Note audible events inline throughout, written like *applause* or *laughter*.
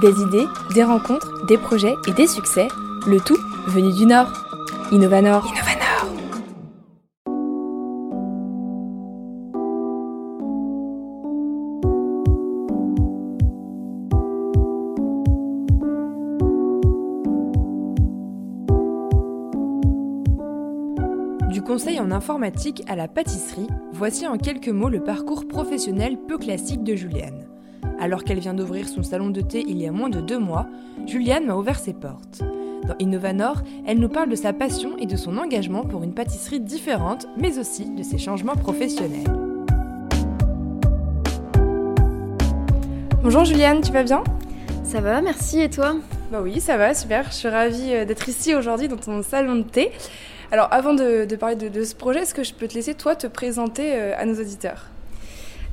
Des idées, des rencontres, des projets et des succès, le tout venu du Nord. Innovanor. Innovanor. Du conseil en informatique à la pâtisserie, voici en quelques mots le parcours professionnel peu classique de Juliane. Alors qu'elle vient d'ouvrir son salon de thé il y a moins de deux mois, Juliane m'a ouvert ses portes. Dans Innovanor, elle nous parle de sa passion et de son engagement pour une pâtisserie différente, mais aussi de ses changements professionnels. Bonjour Juliane, tu vas bien? Ça va, merci, et toi? Bah oui, ça va, super. Je suis ravie euh, d'être ici aujourd'hui dans ton salon de thé. Alors avant de, de parler de, de, ce projet, est-ce que je peux te laisser toi te présenter euh, à nos auditeurs?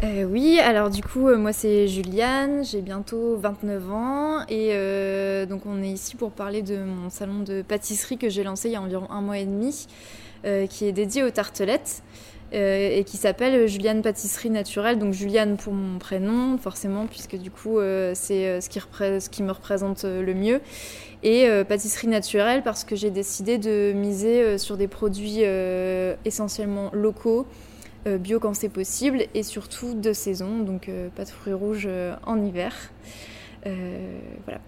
Euh, oui, alors du coup, euh, moi c'est Juliane, j'ai bientôt 29 ans et euh, donc on est ici pour parler de mon salon de pâtisserie que j'ai lancé il y a environ un mois et demi, qui est dédié aux tartelettes et qui s'appelle Juliane Pâtisserie Naturelle. Donc Juliane pour mon prénom, forcément, puisque du coup c'est ce qui me représente le mieux. Et pâtisserie naturelle parce que j'ai décidé de miser sur des produits essentiellement locaux bio quand c'est possible et surtout de saison, donc euh, pas de fruits rouges euh, en hiver. Euh, voilà.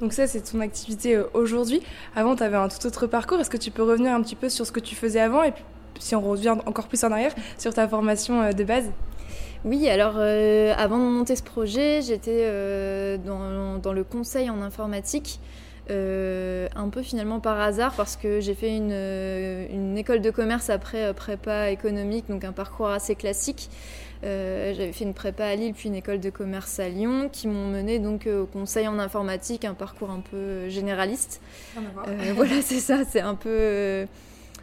Donc ça, c'est ton activité aujourd'hui. Avant, tu avais un tout autre parcours. Est-ce que tu peux revenir un petit peu sur ce que tu faisais avant et puis, si on revient encore plus en arrière, sur ta formation de base? Oui, alors euh, avant de monter ce projet, j'étais euh, dans, dans, le conseil en informatique. Euh, un peu finalement par hasard parce que j'ai fait une, une, école de commerce après prépa économique, donc un parcours assez classique. Euh, J'avais fait une prépa à Lille puis une école de commerce à Lyon qui m'ont mené donc au conseil en informatique, un parcours un peu généraliste. Euh, *laughs* voilà, c'est ça, c'est un peu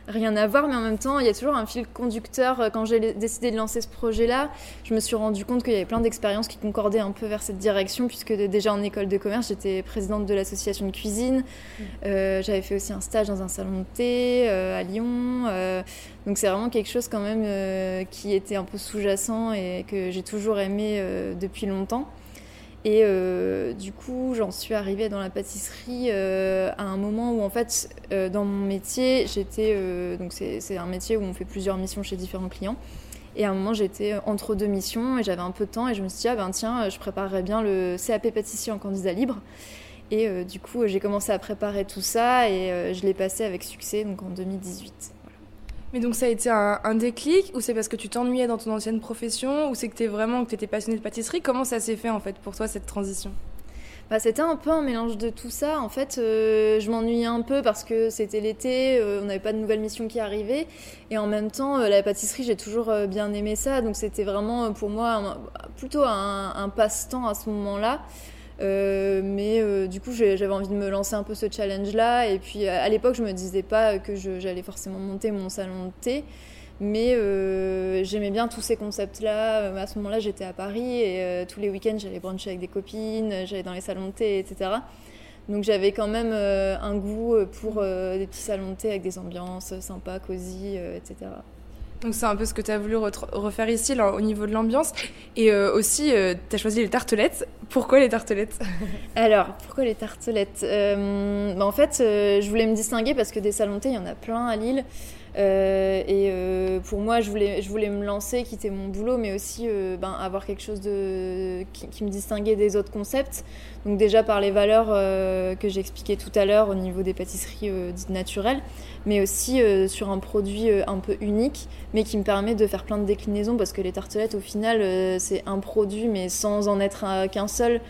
rien à voir, mais en même temps, il y a toujours un fil conducteur. Quand j'ai décidé de lancer ce projet-là, je me suis rendu compte qu'il y avait plein d'expériences qui concordaient un peu vers cette direction, puisque déjà en école de commerce, j'étais présidente de l'association de cuisine. Mmh. Euh, J'avais fait aussi un stage dans un salon de thé euh, à Lyon. Euh, donc c'est vraiment quelque chose quand même euh, qui était un peu sous-jacent et que j'ai toujours aimé euh, depuis longtemps. Et euh, du coup, j'en suis arrivée dans la pâtisserie euh, à un moment où, en fait, euh, dans mon métier, j'étais. donc, c'est un métier où on fait plusieurs missions chez différents clients. Et à un moment, j'étais entre deux missions et j'avais un peu de temps. Et je me suis dit, ah ben tiens, je préparerais bien le CAP pâtissier en candidat libre. Et du coup, j'ai commencé à préparer tout ça et je l'ai passé avec succès, donc en 2018. Mais donc ça a été un, déclic ou c'est parce que tu t'ennuyais dans ton ancienne profession ou c'est que tu vraiment que étais passionnée de pâtisserie? Comment ça s'est fait en fait pour toi cette transition? Bah, c'était un peu un mélange de tout ça. En fait, euh, je m'ennuyais un peu parce que c'était l'été, euh, on n'avait pas de nouvelles missions qui arrivaient. Et en même temps, euh, la pâtisserie, j'ai toujours bien aimé ça. Donc c'était vraiment pour moi plutôt un passe-temps à ce moment-là. Euh, mais euh, du coup, j'avais envie de me lancer un peu ce challenge-là. Et puis à, l'époque, je me disais pas que j'allais forcément monter mon salon de thé. Mais euh, j'aimais bien tous ces concepts-là. À ce moment-là, j'étais à Paris et tous les week-ends, j'allais bruncher avec des copines, j'allais dans les salons de thé, etc. Donc j'avais quand même un goût pour des petits salons de thé avec des ambiances sympas, cosy, etc. Donc c'est un peu ce que tu as voulu refaire ici au niveau de l'ambiance. Et euh, aussi, euh, tu as choisi les tartelettes. Pourquoi les tartelettes? *laughs* Alors, pourquoi les tartelettes? Euh, bah En fait, je voulais me distinguer parce que des salons de thé, il y en a plein à Lille. Euh, et euh, pour moi, je voulais, me lancer, quitter mon boulot, mais aussi euh, ben, avoir quelque chose qui, qui, me distinguait des autres concepts. Donc déjà par les valeurs que j'expliquais tout à l'heure au niveau des pâtisseries dites naturelles, mais aussi sur un produit un peu unique, mais qui me permet de faire plein de déclinaisons, parce que les tartelettes, au final, c'est un produit, mais sans en être qu'un seul.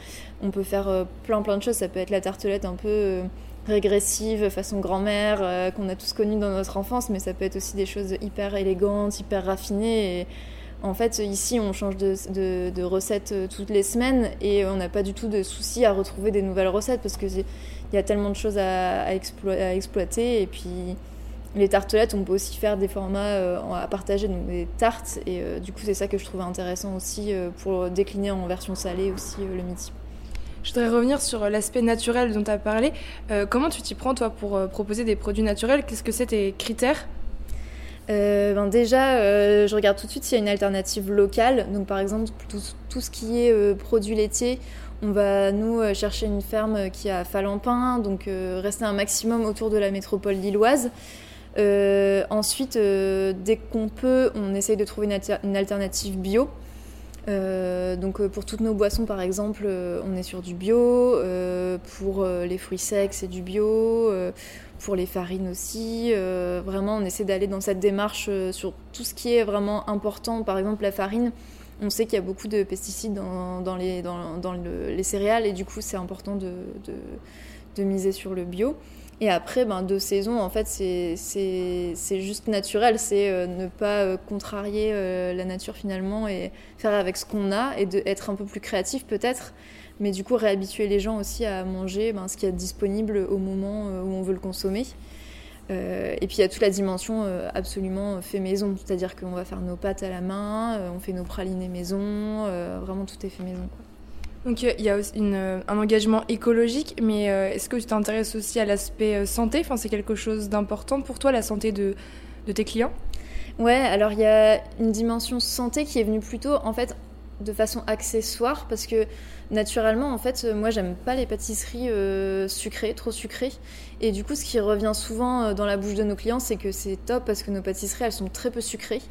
On peut faire plein plein de choses. Ça peut être la tartelette un peu régressive, façon grand-mère, euh, qu'on a tous connu dans notre enfance, mais ça peut être aussi des choses hyper élégantes, hyper raffinées. Et en fait, ici, on change de, de recettes toutes les semaines et on n'a pas du tout de souci à retrouver des nouvelles recettes parce qu'il y a tellement de choses à, à, explo à, exploiter. Et puis, les tartelettes, on peut aussi faire des formats euh, à partager, donc des tartes. Et euh, du coup, c'est ça que je trouvais intéressant aussi euh, pour décliner en version salée aussi le midi. Je voudrais revenir sur l'aspect naturel dont tu as parlé. Euh, comment tu t'y prends, toi, pour euh, proposer des produits naturels? Qu'est-ce que c'est tes critères? Ben déjà, je regarde tout de suite s'il y a une alternative locale. Donc par exemple, tout, ce qui est produits laitiers, on va nous chercher une ferme qui a Falampin, donc rester un maximum autour de la métropole lilloise. ensuite, dès qu'on peut, on essaye de trouver une alternative bio. Euh, donc euh, pour toutes nos boissons par exemple, euh, on est sur du bio. pour les fruits secs, c'est du bio. pour les farines aussi. vraiment, on essaie d'aller dans cette démarche sur tout ce qui est vraiment important. Par exemple, la farine. On sait qu'il y a beaucoup de pesticides dans, les, céréales et du coup c'est important de, miser sur le bio. Et après, ben, deux saisons, en fait, c'est juste naturel. C'est euh, ne pas euh, contrarier euh, la nature finalement et faire avec ce qu'on a et de, être un peu plus créatif peut-être. Mais du coup, réhabituer les gens aussi à manger ben, ce qui est disponible au moment où on veut le consommer. et puis il y a toute la dimension absolument fait maison, c'est-à-dire qu'on va faire nos pâtes à la main, on fait nos pralinés maison, vraiment tout est fait maison. Donc il y a euh, un engagement écologique, mais euh, est-ce que tu t'intéresses aussi à l'aspect euh, santé? Enfin, C'est quelque chose d'important pour toi, la santé de, de tes clients? Ouais, alors il y a une dimension santé qui est venue plutôt en fait de façon accessoire parce que naturellement en fait moi j'aime pas les pâtisseries sucrées trop sucrées. Et du coup ce qui revient souvent dans la bouche de nos clients c'est que c'est top parce que nos pâtisseries elles sont très peu sucrées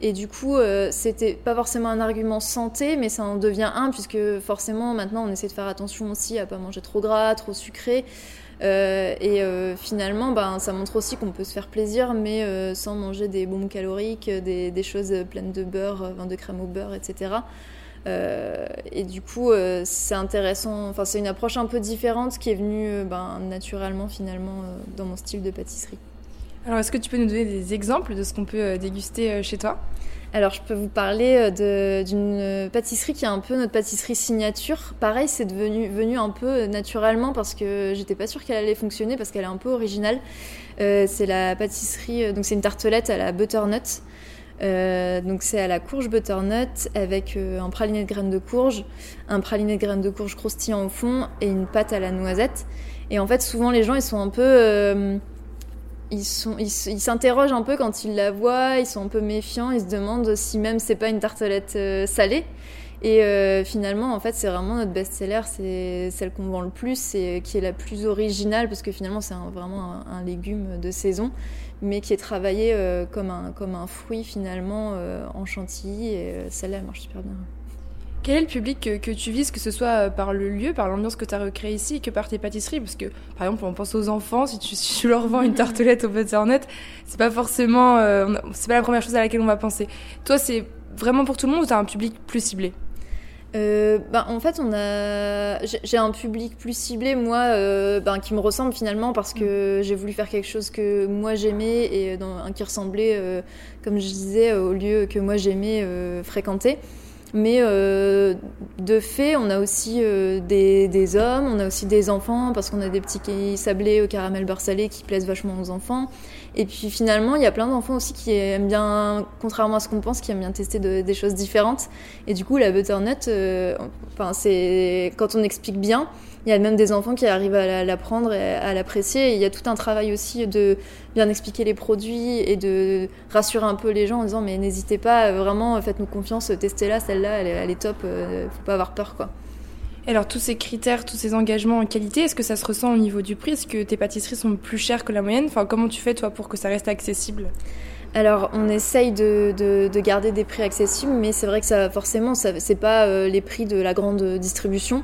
et du coup, euh, c'était pas forcément un argument santé, mais ça en devient un, puisque forcément, maintenant, on essaie de faire attention aussi à pas manger trop gras, trop sucré. Euh, et euh, finalement, ben, ça montre aussi qu'on peut se faire plaisir, mais sans manger des bombes caloriques, des, choses pleines de beurre, de crème au beurre, etc. et du coup, c'est intéressant. Enfin, c'est une approche un peu différente qui est venue ben, naturellement, finalement, dans mon style de pâtisserie. Alors, est-ce que tu peux nous donner des exemples de ce qu'on peut euh, déguster euh, chez toi? Alors, je peux vous parler euh, d'une pâtisserie qui est un peu notre pâtisserie signature. Pareil, c'est devenu venu un peu naturellement parce que j'étais pas sûre qu'elle allait fonctionner parce qu'elle est un peu originale. c'est la pâtisserie, donc c'est une tartelette à la butternut. donc c'est à la courge butternut avec un praliné de graines de courge, un praliné de graines de courge croustillant au fond et une pâte à la noisette. Et en fait, souvent les gens ils sont un peu ils sont, ils s'interrogent un peu quand ils la voient, ils sont un peu méfiants, ils se demandent si même c'est pas une tartelette euh, salée. Et euh, finalement, en fait, c'est vraiment notre best-seller, c'est celle qu'on vend le plus et qui est la plus originale parce que finalement, c'est vraiment un, légume de saison, mais qui est travaillé euh, comme, un, comme un fruit finalement en chantilly et celle-là, elle marche super bien. Quel est le public que, tu vises, que ce soit euh, par le lieu, par l'ambiance que tu as recréée ici, que par tes pâtisseries? Parce que, par exemple, on pense aux enfants, si tu, leur vends une *laughs* tartelette au butternut, c'est pas forcément. Euh, c'est pas la première chose à laquelle on va penser. Toi, c'est vraiment pour tout le monde ou tu as un public plus ciblé? Euh, ben, en fait, on a, j'ai un public plus ciblé, moi, ben, qui me ressemble finalement parce que j'ai voulu faire quelque chose que moi j'aimais et dans, qui ressemblait, comme je disais, au lieu que moi j'aimais fréquenter. Mais euh, de fait, on a aussi euh, des, des, hommes, on a aussi des enfants, parce qu'on a des petits sablés au caramel beurre salé qui plaisent vachement aux enfants. Et puis finalement, il y a plein d'enfants aussi qui aiment bien, contrairement à ce qu'on pense, qui aiment bien tester des choses différentes. Et du coup, la butternut, euh, enfin, c'est quand on explique bien, il y a même des enfants qui arrivent à l'apprendre et à l'apprécier. Il y a tout un travail aussi de bien expliquer les produits et de rassurer un peu les gens en disant mais n'hésitez pas, vraiment faites-nous confiance, testez-la, celle-là, elle, est top, euh, faut pas avoir peur quoi. Et alors tous ces critères, tous ces engagements en qualité, est-ce que ça se ressent au niveau du prix? Est-ce que tes pâtisseries sont plus chères que la moyenne? Enfin, comment tu fais toi pour que ça reste accessible? Alors, on essaye de, garder des prix accessibles, mais c'est vrai que ça, forcément, ça, c'est pas euh, les prix de la grande distribution.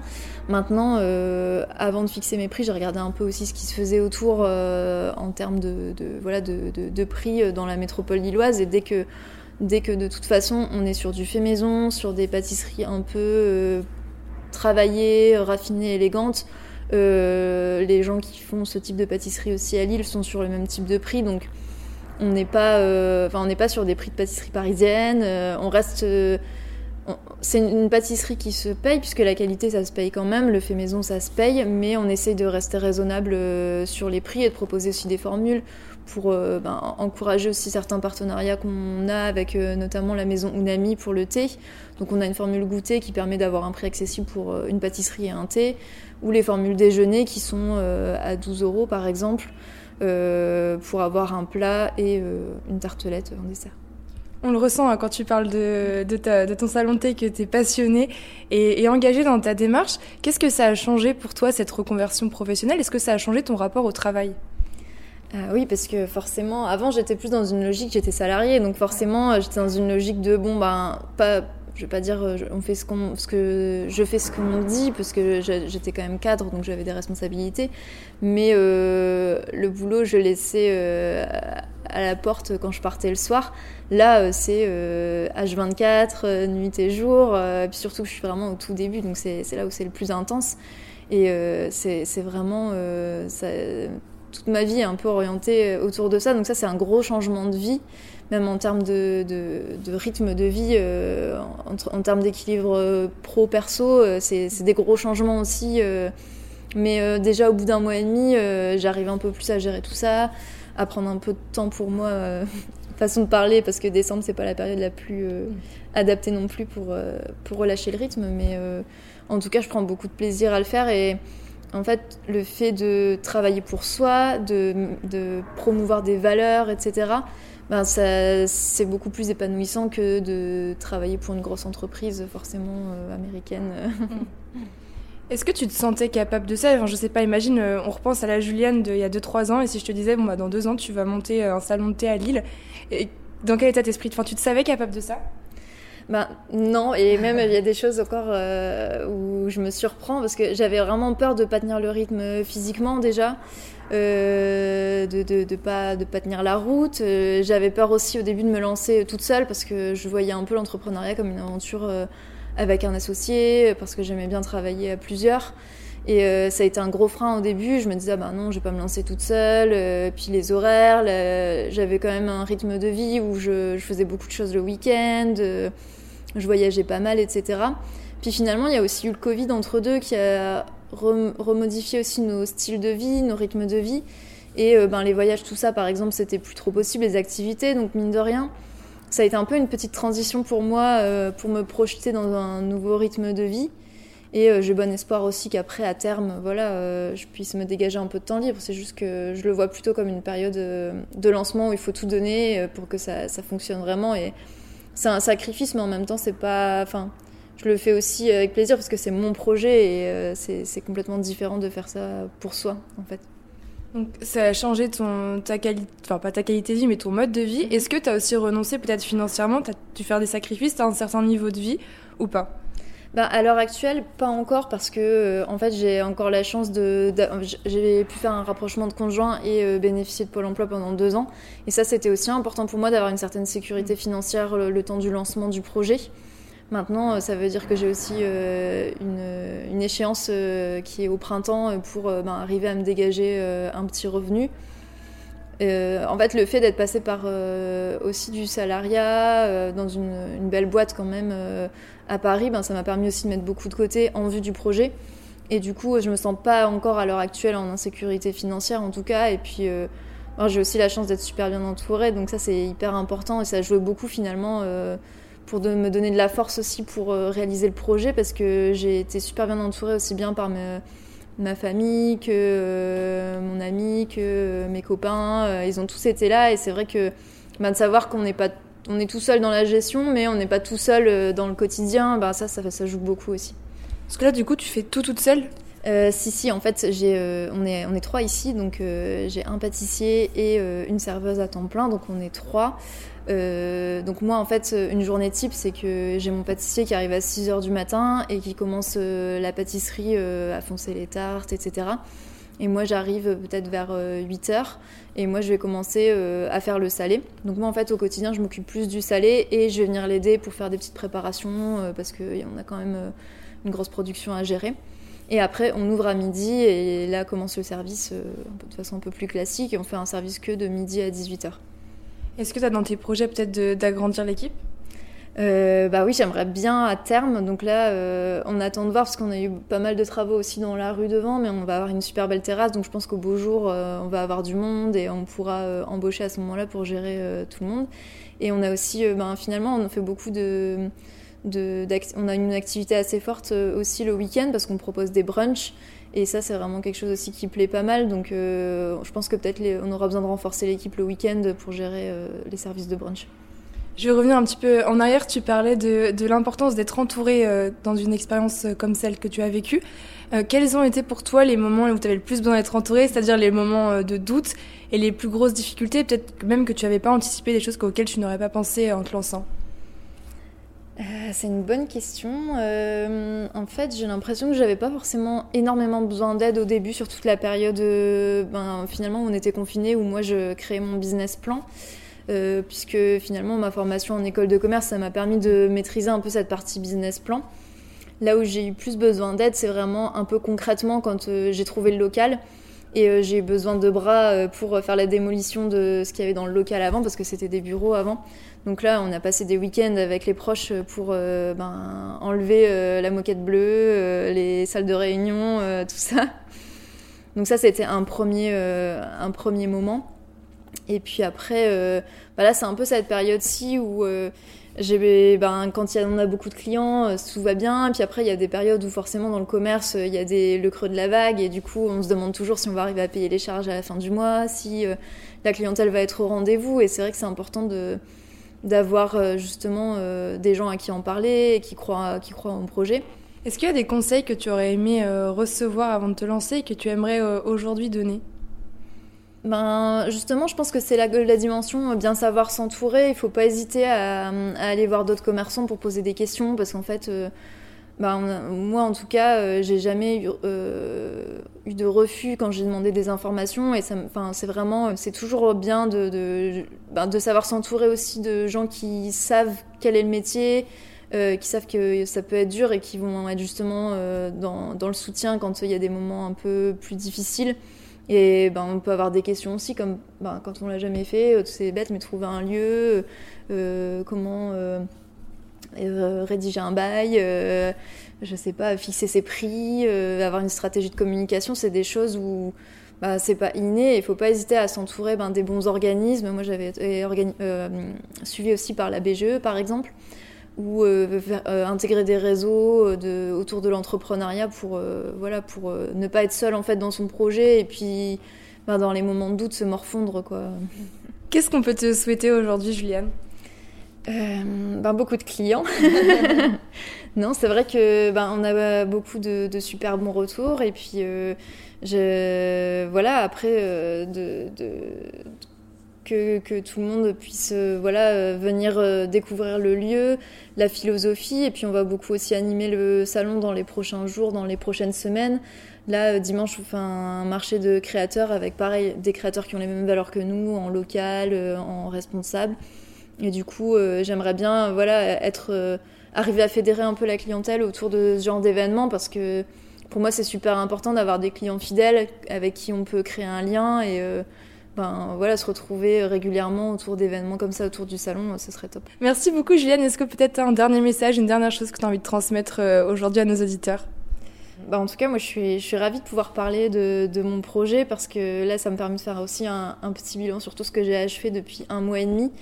Maintenant, euh, avant de fixer mes prix, j'ai regardé un peu aussi ce qui se faisait autour euh, en termes de, voilà, de, prix dans la métropole lilloise. Et dès que, de toute façon, on est sur du fait maison, sur des pâtisseries un peu travaillées, raffinées, élégantes, les gens qui font ce type de pâtisserie aussi à Lille sont sur le même type de prix. Donc, on n'est pas, enfin, on n'est pas sur des prix de pâtisserie parisienne. on reste c'est une pâtisserie qui se paye, puisque la qualité ça se paye quand même, le fait maison ça se paye, mais on essaye de rester raisonnable euh, sur les prix et de proposer aussi des formules pour euh, ben, encourager aussi certains partenariats qu'on a avec euh, notamment la maison Unami pour le thé. Donc on a une formule goûter qui permet d'avoir un prix accessible pour une pâtisserie et un thé, ou les formules déjeuner qui sont à 12 euros par exemple. Pour avoir un plat et une tartelette en dessert. On le ressent hein, quand tu parles de, de, ton salon de thé, que tu es passionné et, et, engagé dans ta démarche. Qu'est-ce que ça a changé pour toi, cette reconversion professionnelle? Est-ce que ça a changé ton rapport au travail? Ah oui, parce que forcément, avant j'étais plus dans une logique, j'étais salariée, donc forcément j'étais dans une logique de bon ben pas, je vais pas dire on fait ce qu'on, que je fais ce qu'on dit, parce que j'étais quand même cadre, donc j'avais des responsabilités, mais euh, le boulot je laissais euh, à la porte quand je partais le soir. Là, euh, c'est H24, nuit et jour, et puis surtout je suis vraiment au tout début, donc c'est là où c'est le plus intense. Et c'est vraiment toute ma vie est un peu orientée autour de ça. Donc ça, c'est un gros changement de vie, même en termes de, rythme de vie, euh, en, termes d'équilibre euh, pro-perso, euh, c'est des gros changements aussi. mais déjà au bout d'un mois et demi, j'arrive un peu plus à gérer tout ça, à prendre un peu de temps pour moi, *laughs* façon de parler, parce que décembre, c'est pas la période la plus adaptée non plus pour, pour relâcher le rythme. Mais en tout cas, je prends beaucoup de plaisir à le faire et en fait, le fait de travailler pour soi, de, promouvoir des valeurs, etc., ben c'est beaucoup plus épanouissant que de travailler pour une grosse entreprise, forcément euh, américaine. *laughs* Est-ce que tu te sentais capable de ça? Enfin, Je sais pas, imagine, euh, on repense à la Juliane d'il y a 2-3 ans, et si je te disais, bon, bah, dans 2 ans, tu vas monter un salon de thé à Lille, et dans quel état d'esprit? Enfin, Tu te savais capable de ça? Ben non, et même il y a des choses encore euh, où je me surprends parce que j'avais vraiment peur de pas tenir le rythme physiquement déjà, euh, de, de, de, pas de pas tenir la route. Euh, j'avais peur aussi au début de me lancer toute seule parce que je voyais un peu l'entrepreneuriat comme une aventure avec un associé parce que j'aimais bien travailler à plusieurs. Et ça a été un gros frein au début. Je me disais, ah ben non, je vais pas me lancer toute seule. puis les horaires, j'avais quand même un rythme de vie où je, faisais beaucoup de choses le week-end je voyageais pas mal, etc. Puis finalement, il y a aussi eu le Covid entre deux qui a remodifié aussi nos styles de vie, nos rythmes de vie. Et euh, ben, les voyages, tout ça, par exemple, c'était plus trop possible, les activités. Donc, mine de rien, ça a été un peu une petite transition pour moi euh, pour me projeter dans un nouveau rythme de vie. Et euh, j'ai bon espoir aussi qu'après, à terme, voilà, je puisse me dégager un peu de temps libre. C'est juste que je le vois plutôt comme une période de lancement où il faut tout donner pour que ça, ça fonctionne vraiment. Et c'est un sacrifice, mais en même temps, c'est pas. Enfin, je le fais aussi avec plaisir parce que c'est mon projet et euh, c'est complètement différent de faire ça pour soi, en fait. Donc, ça a changé ton, ta qualité, enfin pas ta qualité de vie, mais ton mode de vie. Est-ce que tu as aussi renoncé peut-être financièrement? Tu as dû faire des sacrifices, tu as un certain niveau de vie ou pas? Bah, à l'heure actuelle, pas encore parce que euh, en fait j'ai encore la chance de, j'ai pu faire un rapprochement de conjoint et euh, bénéficier de Pôle Emploi pendant deux ans. Et ça, c'était aussi important pour moi d'avoir une certaine sécurité financière le, temps du lancement du projet. Maintenant, euh, ça veut dire que j'ai aussi une, échéance qui est au printemps pour ben, arriver à me dégager un petit revenu. En fait, le fait d'être passé par aussi du salariat dans une, belle boîte quand même à Paris, ben, ça m'a permis aussi de mettre beaucoup de côté en vue du projet. Et du coup, je me sens pas encore à l'heure actuelle en insécurité financière en tout cas. Et puis, euh, j'ai aussi la chance d'être super bien entourée, donc ça c'est hyper important et ça joue beaucoup finalement euh, pour de, me donner de la force aussi pour euh, réaliser le projet parce que j'ai été super bien entourée aussi bien par ma famille que mon ami, que mes copains. ils ont tous été là et c'est vrai que ben, de savoir qu'on n'est pas on est tout seul dans la gestion, mais on n'est pas tout seul euh, dans le quotidien. Bah, ça, ça, ça joue beaucoup aussi. Parce que là, du coup, tu fais tout toute seule? Euh, si, si, en fait, j'ai, euh, on, est, on est trois ici, donc j'ai un pâtissier et une serveuse à temps plein, donc on est trois. Donc moi, en fait, une journée type, c'est que j'ai mon pâtissier qui arrive à 6h du matin et qui commence la pâtisserie à foncer les tartes, etc. Et moi, j'arrive peut-être vers 8 h et moi, je vais commencer euh, à faire le salé. Donc moi, en fait, au quotidien, je m'occupe plus du salé et je vais venir l'aider pour faire des petites préparations euh, parce qu'on a quand même euh, une grosse production à gérer. Et après, on ouvre à midi et là commence le service de façon un peu plus classique et on fait un service que de midi à 18h. Est-ce que tu as dans tes projets peut-être d'agrandir l'équipe? Euh, bah oui, j'aimerais bien à terme. Donc là, euh, on attend de voir parce qu'on a eu pas mal de travaux aussi dans la rue devant, mais on va avoir une super belle terrasse. Donc je pense qu'au beau jour, euh, on va avoir du monde et on pourra embaucher à ce moment-là pour gérer tout le monde. Et on a aussi, ben, finalement, on fait beaucoup de, de on a une activité assez forte aussi le week-end parce qu'on propose des brunchs et ça c'est vraiment quelque chose aussi qui plaît pas mal donc je pense que peut-être on aura besoin de renforcer l'équipe le week-end pour gérer les services de brunch. Je vais revenir un petit peu en arrière. Tu parlais de, l'importance d'être entouré euh, dans une expérience euh, comme celle que tu as vécue. Euh, quels ont été pour toi les moments où tu avais le plus besoin d'être entouré, c'est-à-dire les moments de doute et les plus grosses difficultés, peut-être même que tu n'avais pas anticipé des choses auxquelles tu n'aurais pas pensé en te lançant? C'est une bonne question. en fait, j'ai l'impression que j'avais pas forcément énormément besoin d'aide au début, sur toute la période ben, finalement où on était confiné, où moi je créais mon business plan. Euh, puisque finalement ma formation en école de commerce, ça m'a permis de maîtriser un peu cette partie business plan. Là où j'ai eu plus besoin d'aide, c'est vraiment un peu concrètement quand euh, j'ai trouvé le local et euh, j'ai besoin de bras pour faire la démolition de ce qu'il y avait dans le local avant, parce que c'était des bureaux avant. Donc là, on a passé des week-ends avec les proches pour ben, enlever la moquette bleue, les salles de réunion, tout ça. Donc ça, c'était un premier, un premier moment. Et puis après, euh, bah là, c'est un peu cette période-ci où euh, ben, quand y a, on a beaucoup de clients, euh, tout va bien. Puis après, il y a des périodes où forcément dans le commerce, il y a des, le creux de la vague. Et du coup, on se demande toujours si on va arriver à payer les charges à la fin du mois, si la clientèle va être au rendez-vous. Et c'est vrai que c'est important d'avoir justement des gens à qui en parler et qui croient, qui croient en projet. Est-ce qu'il y a des conseils que tu aurais aimé recevoir avant de te lancer et que tu aimerais aujourd'hui donner? Ben, justement, je pense que c'est la, la dimension euh, bien savoir s'entourer. Il faut pas hésiter à, aller voir d'autres commerçants pour poser des questions parce qu'en fait, euh, ben, moi en tout cas, euh, j'ai jamais eu, de refus quand j'ai demandé des informations et c'est vraiment, c'est toujours bien ben, de savoir s'entourer aussi de gens qui savent quel est le métier. qui savent que ça peut être dur et qui vont être justement dans, le soutien quand il y a des moments un peu plus difficiles. Et ben, on peut avoir des questions aussi, comme ben, quand on l'a jamais fait, euh, c'est bête, mais trouver un lieu, euh, comment euh, rédiger un bail, je sais pas, fixer ses prix, avoir une stratégie de communication, c'est des choses où bah, c'est pas inné. Il faut pas hésiter à s'entourer ben, des bons organismes. Moi, j'avais été suivi aussi par la BGE, par exemple ou euh, euh, intégrer des réseaux euh, de, autour de l'entrepreneuriat pour, voilà, pour ne pas être seul en fait dans son projet et puis ben, dans les moments de doute se morfondre. Quoi. Qu'est-ce qu'on peut te souhaiter aujourd'hui, Juliane? Ben, beaucoup de clients. *laughs* non, c'est vrai que ben, on a beaucoup de, de, super bons retours et puis je, voilà après de, de que, tout le monde puisse euh, voilà, euh, venir euh, découvrir le lieu, la philosophie. Et puis on va beaucoup aussi animer le salon dans les prochains jours, dans les prochaines semaines. Là, dimanche, on fait un marché de créateurs avec pareil des créateurs qui ont les mêmes valeurs que nous, en local, en responsable. Et du coup, j'aimerais bien voilà, être, arriver à fédérer un peu la clientèle autour de ce genre d'événements parce que pour moi, c'est super important d'avoir des clients fidèles avec qui on peut créer un lien et ben, voilà, se retrouver régulièrement autour d'événements comme ça, autour du salon, ce serait top. Merci beaucoup Juliane. Est-ce que peut-être un dernier message, une dernière chose que tu as envie de transmettre euh, aujourd'hui à nos auditeurs? Bah, en tout cas, moi, je suis, je suis ravie de pouvoir parler de, de, mon projet parce que là, ça me permet de faire aussi un, un petit bilan sur tout ce que j'ai achevé depuis un mois et demi.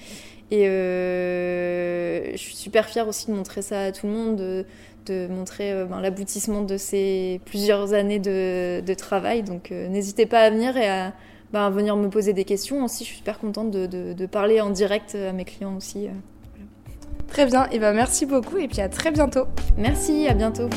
Et euh, je suis super fière aussi de montrer ça à tout le monde, de, de montrer euh, ben, l'aboutissement de ces plusieurs années de, de travail. Donc, n'hésitez pas à venir et à bah, venir me poser des questions aussi. Je suis super contente de, de, parler en direct à mes clients aussi. Euh, très bien, et ben merci beaucoup et puis à très bientôt. Merci, à bientôt.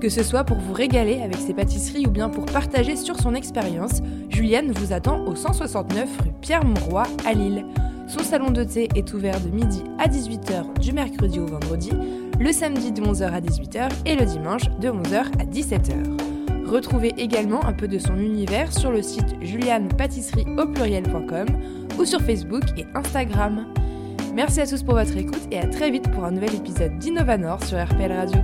Que ce soit pour vous régaler avec ses pâtisseries ou bien pour partager sur son expérience, Julienne vous attend au 169 rue Pierre-Mauroy à Lille. Son salon de thé est ouvert de midi à 18h du mercredi au vendredi, le samedi de 11h à 18h et le dimanche de 11h à 17h. Retrouvez également un peu de son univers sur le site pluriel.com ou sur Facebook et Instagram. Merci à tous pour votre écoute et à très vite pour un nouvel épisode d'Innovanor sur RPL Radio.